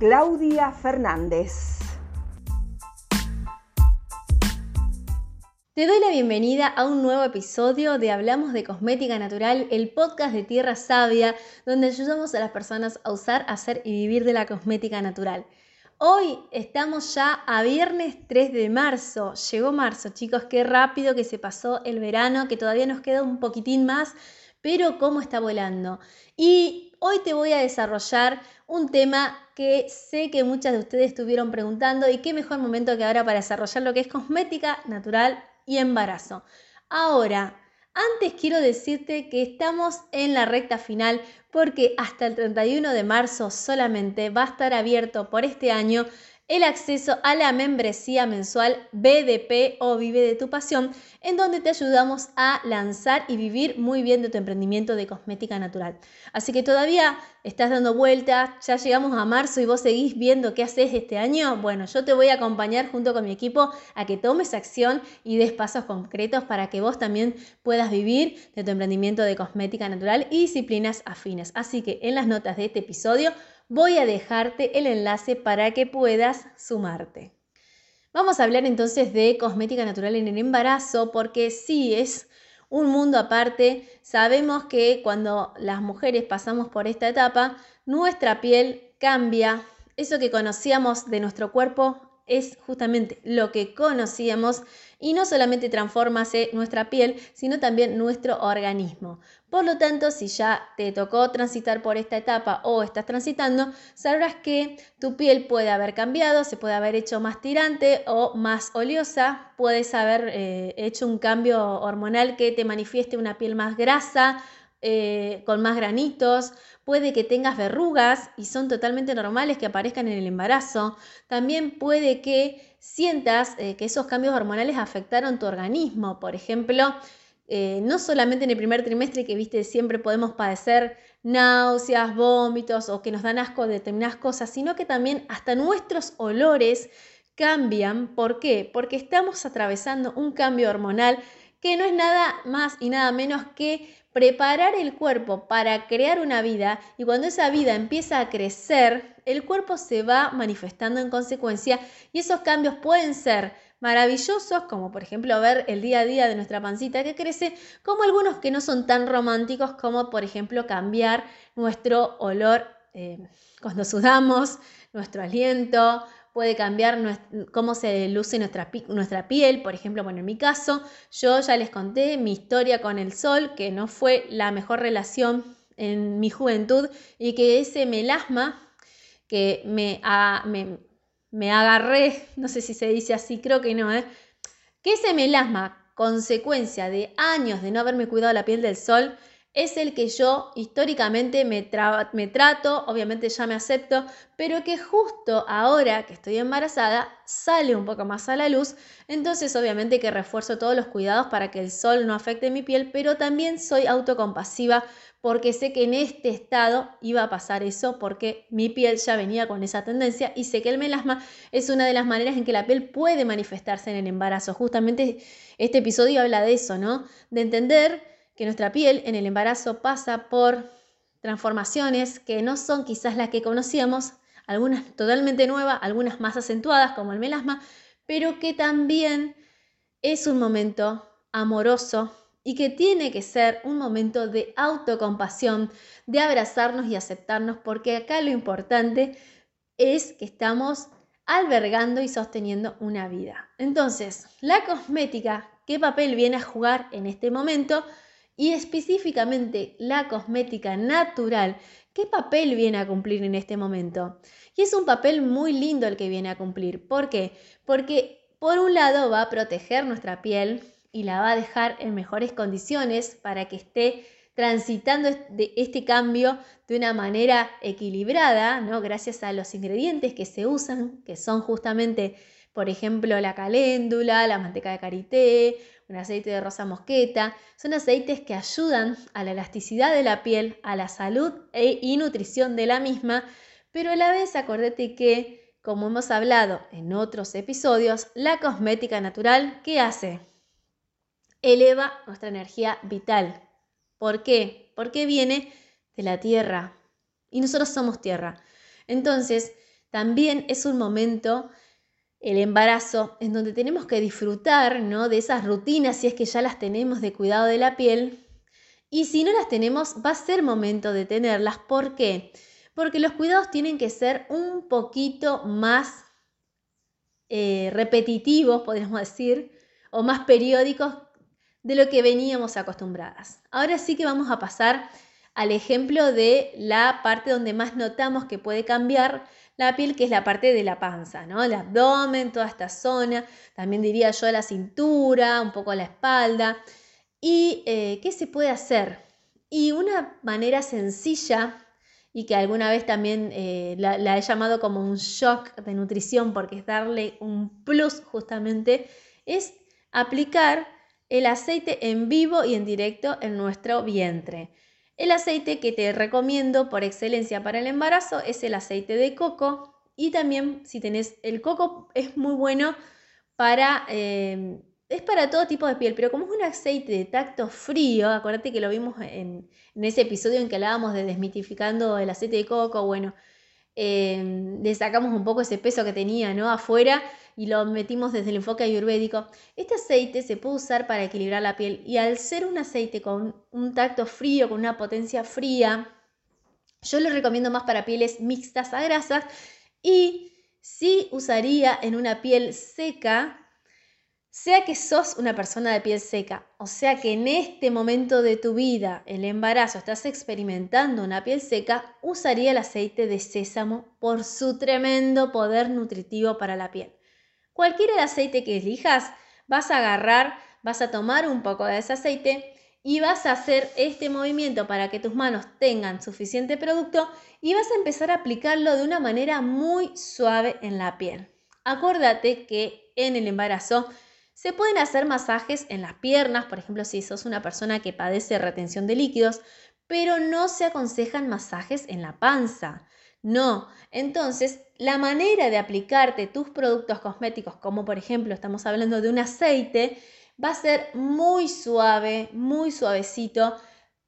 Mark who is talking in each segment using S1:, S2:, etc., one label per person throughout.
S1: Claudia Fernández.
S2: Te doy la bienvenida a un nuevo episodio de Hablamos de Cosmética Natural, el podcast de Tierra Sabia, donde ayudamos a las personas a usar, hacer y vivir de la cosmética natural. Hoy estamos ya a viernes 3 de marzo. Llegó marzo, chicos, qué rápido que se pasó el verano, que todavía nos queda un poquitín más, pero cómo está volando. Y hoy te voy a desarrollar un tema que sé que muchas de ustedes estuvieron preguntando y qué mejor momento que ahora para desarrollar lo que es cosmética natural y embarazo. Ahora, antes quiero decirte que estamos en la recta final porque hasta el 31 de marzo solamente va a estar abierto por este año el acceso a la membresía mensual BDP o Vive de tu Pasión, en donde te ayudamos a lanzar y vivir muy bien de tu emprendimiento de cosmética natural. Así que todavía estás dando vueltas, ya llegamos a marzo y vos seguís viendo qué haces este año. Bueno, yo te voy a acompañar junto con mi equipo a que tomes acción y des pasos concretos para que vos también puedas vivir de tu emprendimiento de cosmética natural y disciplinas afines. Así que en las notas de este episodio voy a dejarte el enlace para que puedas sumarte. Vamos a hablar entonces de cosmética natural en el embarazo porque sí es un mundo aparte. Sabemos que cuando las mujeres pasamos por esta etapa, nuestra piel cambia. Eso que conocíamos de nuestro cuerpo es justamente lo que conocíamos y no solamente transformase nuestra piel, sino también nuestro organismo. Por lo tanto, si ya te tocó transitar por esta etapa o estás transitando, sabrás que tu piel puede haber cambiado, se puede haber hecho más tirante o más oleosa, puedes haber eh, hecho un cambio hormonal que te manifieste una piel más grasa, eh, con más granitos, puede que tengas verrugas y son totalmente normales que aparezcan en el embarazo. También puede que sientas eh, que esos cambios hormonales afectaron tu organismo. Por ejemplo, eh, no solamente en el primer trimestre que viste siempre podemos padecer náuseas, vómitos o que nos dan asco de determinadas cosas, sino que también hasta nuestros olores cambian. ¿Por qué? Porque estamos atravesando un cambio hormonal que no es nada más y nada menos que preparar el cuerpo para crear una vida y cuando esa vida empieza a crecer, el cuerpo se va manifestando en consecuencia y esos cambios pueden ser maravillosos, como por ejemplo ver el día a día de nuestra pancita que crece, como algunos que no son tan románticos, como por ejemplo cambiar nuestro olor eh, cuando sudamos, nuestro aliento, puede cambiar cómo se luce nuestra, nuestra, piel. Por ejemplo, bueno, en mi caso, yo ya les conté mi historia con el sol, que no fue la mejor relación en mi juventud y que ese melasma que me, me, me agarré, no sé si se dice así, creo que no, ¿eh? que ese melasma, consecuencia de años de no haberme cuidado la piel del sol, es el que yo históricamente me, trato, obviamente ya me acepto, pero que justo ahora que estoy embarazada sale un poco más a la luz, entonces obviamente que refuerzo todos los cuidados para que el sol no afecte mi piel, pero también soy autocompasiva porque sé que en este estado iba a pasar eso porque mi piel ya venía con esa tendencia y sé que el melasma es una de las maneras en que la piel puede manifestarse en el embarazo. Justamente este episodio habla de eso, ¿no? De entender que nuestra piel en el embarazo pasa por transformaciones que no son quizás las que conocíamos, algunas totalmente nuevas, algunas más acentuadas como el melasma, pero que también es un momento amoroso y que tiene que ser un momento de autocompasión, de abrazarnos y aceptarnos, porque acá lo importante es que estamos albergando y sosteniendo una vida. Entonces, la cosmética, ¿qué papel viene a jugar en este momento? Y específicamente la cosmética natural, ¿qué papel viene a cumplir en este momento? Y es un papel muy lindo el que viene a cumplir. ¿Por qué? Porque por un lado va a proteger nuestra piel y la va a dejar en mejores condiciones para que esté transitando este cambio de una manera equilibrada, ¿no? gracias a los ingredientes que se usan, que son justamente, por ejemplo, la caléndula, la manteca de karité, un aceite de rosa mosqueta. Son aceites que ayudan a la elasticidad de la piel, a la salud e, y nutrición de la misma, pero a la vez acordate que, como hemos hablado en otros episodios, la cosmética natural, ¿qué hace? Eleva nuestra energía vital, ¿Por qué? Porque viene de la tierra y nosotros somos tierra. Entonces, también es un momento, el embarazo, en donde tenemos que disfrutar ¿no? de esas rutinas, si es que ya las tenemos de cuidado de la piel. Y si no las tenemos, va a ser momento de tenerlas. ¿Por qué? Porque los cuidados tienen que ser un poquito más eh, repetitivos, podríamos decir, o más periódicos de lo que veníamos acostumbradas. Ahora sí que vamos a pasar al ejemplo de la parte donde más notamos que puede cambiar la piel, que es la parte de la panza, ¿no? El abdomen, toda esta zona, también diría yo la cintura, un poco la espalda. ¿Y eh, qué se puede hacer? Y una manera sencilla y que alguna vez también eh, la, la, he llamado como un shock de nutrición porque es darle un plus justamente, es aplicar el aceite en vivo y en directo en nuestro vientre. El aceite que te recomiendo por excelencia para el embarazo es el aceite de coco y también si tenés el coco es muy bueno para... Eh, es para todo tipo de piel, pero como es un aceite de tacto frío, acuérdate que lo vimos en, en ese episodio en que hablábamos de desmitificando el aceite de coco, bueno, eh, le sacamos un poco ese peso que tenía ¿no? afuera y lo metimos desde el enfoque ayurvédico. Este aceite se puede usar para equilibrar la piel y al ser un aceite con un tacto frío, con una potencia fría, yo lo recomiendo más para pieles mixtas a grasas y sí usaría en una piel seca sea que sos una persona de piel seca, o sea que en este momento de tu vida, el embarazo, estás experimentando una piel seca, usaría el aceite de sésamo por su tremendo poder nutritivo para la piel. Cualquier aceite que elijas, vas a agarrar, vas a tomar un poco de ese aceite y vas a hacer este movimiento para que tus manos tengan suficiente producto y vas a empezar a aplicarlo de una manera muy suave en la piel. Acuérdate que en el embarazo se pueden hacer masajes en las piernas, por ejemplo, si sos una persona que padece retención de líquidos, pero no se aconsejan masajes en la panza. No, entonces la manera de aplicarte tus productos cosméticos, como por ejemplo estamos hablando de un aceite, va a ser muy suave, muy suavecito.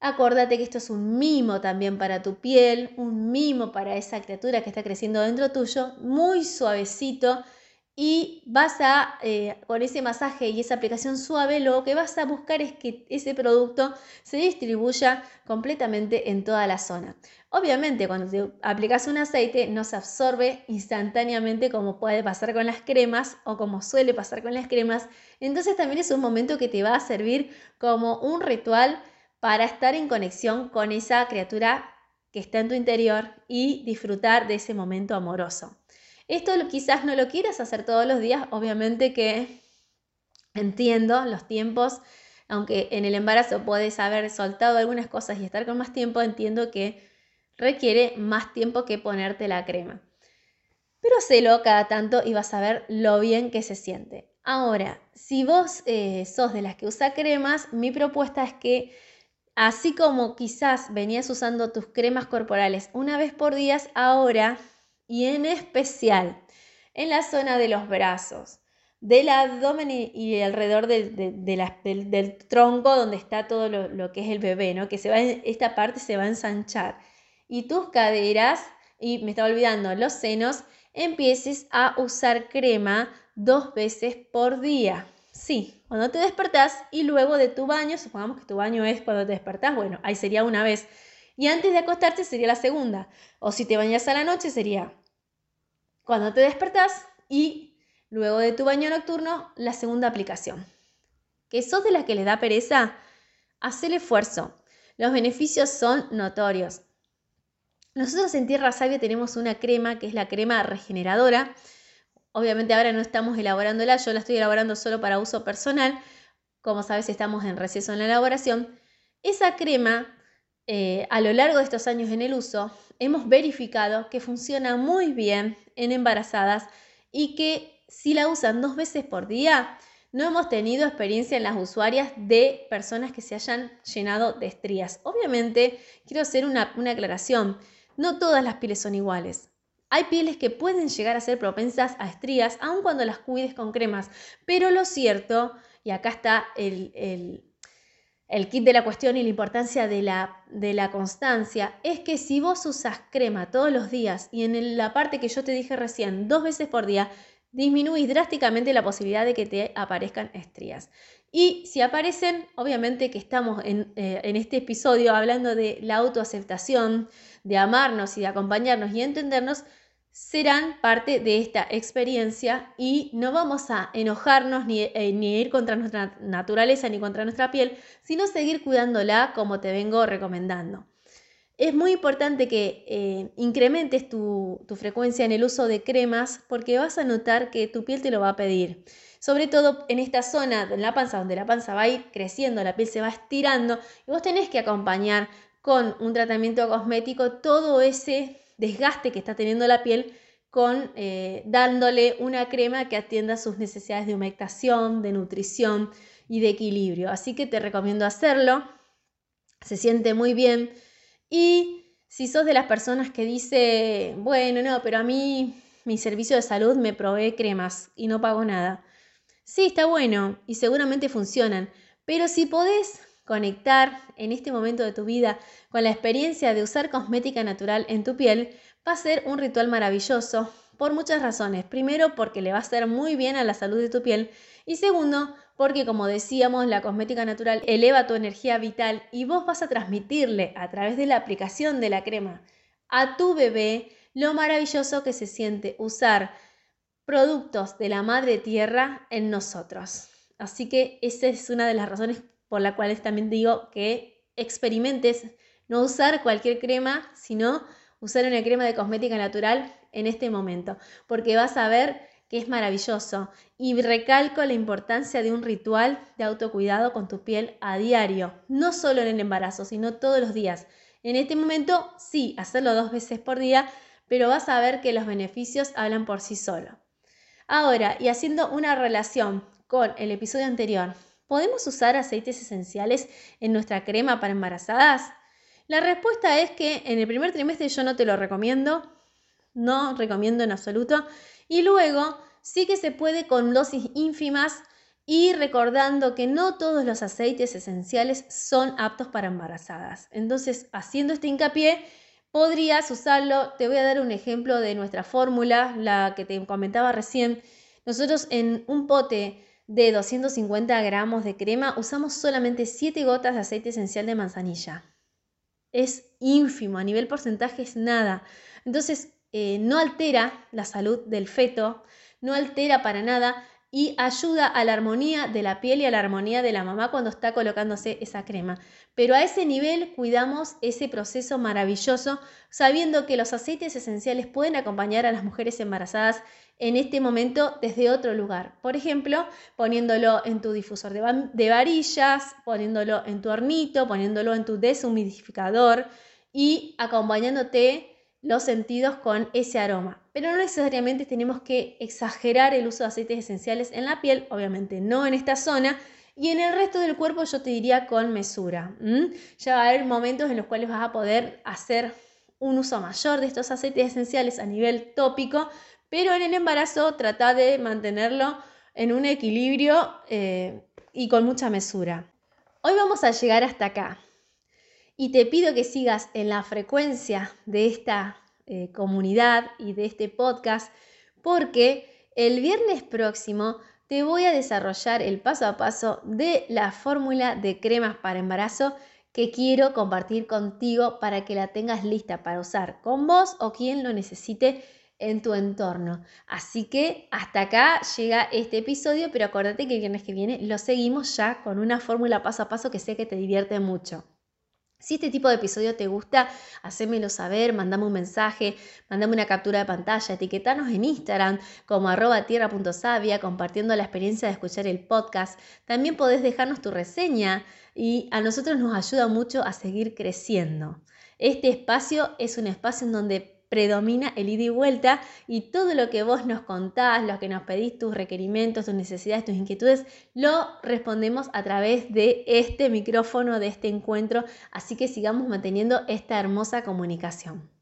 S2: Acordate que esto es un mimo también para tu piel, un mimo para esa criatura que está creciendo dentro tuyo, muy suavecito y vas a, eh, con ese masaje y esa aplicación suave, lo que vas a buscar es que ese producto se distribuya completamente en toda la zona. Obviamente, cuando te aplicas un aceite, no se absorbe instantáneamente como puede pasar con las cremas o como suele pasar con las cremas. Entonces también es un momento que te va a servir como un ritual para estar en conexión con esa criatura que está en tu interior y disfrutar de ese momento amoroso. Esto quizás no lo quieras hacer todos los días, obviamente que entiendo los tiempos, aunque en el embarazo puedes haber soltado algunas cosas y estar con más tiempo, entiendo que requiere más tiempo que ponerte la crema. Pero hacelo cada tanto y vas a ver lo bien que se siente. Ahora, si vos eh, sos de las que usa cremas, mi propuesta es que así como quizás venías usando tus cremas corporales una vez por día, ahora y en especial en la zona de los brazos, del abdomen y, alrededor del, tronco donde está todo lo, que es el bebé, ¿no? que se va, esta parte se va a ensanchar. Y tus caderas, y me estaba olvidando, los senos, empieces a usar crema dos veces por día. Sí, cuando te despertás y luego de tu baño, supongamos que tu baño es cuando te despertás, bueno, ahí sería una vez. Y antes de acostarte sería la segunda. O si te bañas a la noche sería cuando te despertás y luego de tu baño nocturno, la segunda aplicación. ¿Que sos de la que le da pereza? Haz el esfuerzo. Los beneficios son notorios. Nosotros en Tierra Sabia tenemos una crema que es la crema regeneradora. Obviamente ahora no estamos elaborándola, yo la estoy elaborando solo para uso personal. Como sabes, estamos en receso en la elaboración. Esa crema, eh, a lo largo de estos años en el uso, hemos verificado que funciona muy bien en embarazadas y que si la usan dos veces por día, no hemos tenido experiencia en las usuarias de personas que se hayan llenado de estrías. Obviamente, quiero hacer una, una aclaración. No todas las pieles son iguales. Hay pieles que pueden llegar a ser propensas a estrías, aun cuando las cuides con cremas. Pero lo cierto, y acá está el, kit de la cuestión y la importancia de la, de la constancia, es que si vos usas crema todos los días y en la parte que yo te dije recién, dos veces por día, disminuís drásticamente la posibilidad de que te aparezcan estrías. Y si aparecen, obviamente que estamos en, eh, en, este episodio hablando de la autoaceptación, de amarnos y de acompañarnos y entendernos, serán parte de esta experiencia y no vamos a enojarnos ni, eh, ni, ir contra nuestra naturaleza ni contra nuestra piel, sino seguir cuidándola como te vengo recomendando. Es muy importante que eh, incrementes tu, tu frecuencia en el uso de cremas porque vas a notar que tu piel te lo va a pedir. Sobre todo en esta zona, en la panza, donde la panza va a ir creciendo, la piel se va estirando y vos tenés que acompañar con un tratamiento cosmético todo ese desgaste que está teniendo la piel con eh, dándole una crema que atienda sus necesidades de humectación, de nutrición y de equilibrio. Así que te recomiendo hacerlo. Se siente muy bien. Y si sos de las personas que dice, bueno, no, pero a mí mi servicio de salud me provee cremas y no pago nada. Sí, está bueno y seguramente funcionan. Pero si podés conectar en este momento de tu vida con la experiencia de usar cosmética natural en tu piel, va a ser un ritual maravilloso por muchas razones. Primero, porque le va a hacer muy bien a la salud de tu piel. Y segundo, porque como decíamos, la cosmética natural eleva tu energía vital y vos vas a transmitirle a través de la aplicación de la crema a tu bebé lo maravilloso que se siente usar productos de la madre tierra en nosotros. Así que esa es una de las razones por la cual también digo que experimentes no usar cualquier crema, sino usar una crema de cosmética natural en este momento, porque vas a ver que es maravilloso. Y recalco la importancia de un ritual de autocuidado con tu piel a diario, no solo en el embarazo, sino todos los días. En este momento, sí, hacerlo dos veces por día, pero vas a ver que los beneficios hablan por sí solo. Ahora, y haciendo una relación con el episodio anterior, ¿Podemos usar aceites esenciales en nuestra crema para embarazadas? La respuesta es que en el primer trimestre yo no te lo recomiendo, no recomiendo en absoluto, y luego sí que se puede con dosis ínfimas y recordando que no todos los aceites esenciales son aptos para embarazadas. Entonces, haciendo este hincapié, podrías usarlo. Te voy a dar un ejemplo de nuestra fórmula, la que te comentaba recién. Nosotros en un pote de 250 gramos de crema usamos solamente 7 gotas de aceite esencial de manzanilla. Es ínfimo, a nivel porcentaje es nada. Entonces, eh, no altera la salud del feto, no altera para nada y ayuda a la armonía de la piel y a la armonía de la mamá cuando está colocándose esa crema. Pero a ese nivel cuidamos ese proceso maravilloso, sabiendo que los aceites esenciales pueden acompañar a las mujeres embarazadas en este momento desde otro lugar. Por ejemplo, poniéndolo en tu difusor de, de varillas, poniéndolo en tu hornito, poniéndolo en tu deshumidificador y acompañándote los sentidos con ese aroma. Pero no necesariamente tenemos que exagerar el uso de aceites esenciales en la piel, obviamente no en esta zona, y en el resto del cuerpo yo te diría con mesura. Ya va a haber momentos en los cuales vas a poder hacer un uso mayor de estos aceites esenciales a nivel tópico, pero en el embarazo trata de mantenerlo en un equilibrio eh, y con mucha mesura. Hoy vamos a llegar hasta acá y te pido que sigas en la frecuencia de esta eh, comunidad y de este podcast porque el viernes próximo te voy a desarrollar el paso a paso de la fórmula de cremas para embarazo que quiero compartir contigo para que la tengas lista para usar con vos o quien lo necesite en tu entorno. Así que hasta acá llega este episodio, pero acuérdate que el viernes que viene lo seguimos ya con una fórmula paso a paso que sé que te divierte mucho. Si este tipo de episodio te gusta, hacémelo saber, mandame un mensaje, mandame una captura de pantalla, etiquetanos en Instagram como arroba tierra.savia, compartiendo la experiencia de escuchar el podcast. También podés dejarnos tu reseña y a nosotros nos ayuda mucho a seguir creciendo. Este espacio es un espacio en donde predomina el ida y vuelta y todo lo que vos nos contás, lo que nos pedís, tus requerimientos, tus necesidades, tus inquietudes, lo respondemos a través de este micrófono, de este encuentro, así que sigamos manteniendo esta hermosa comunicación.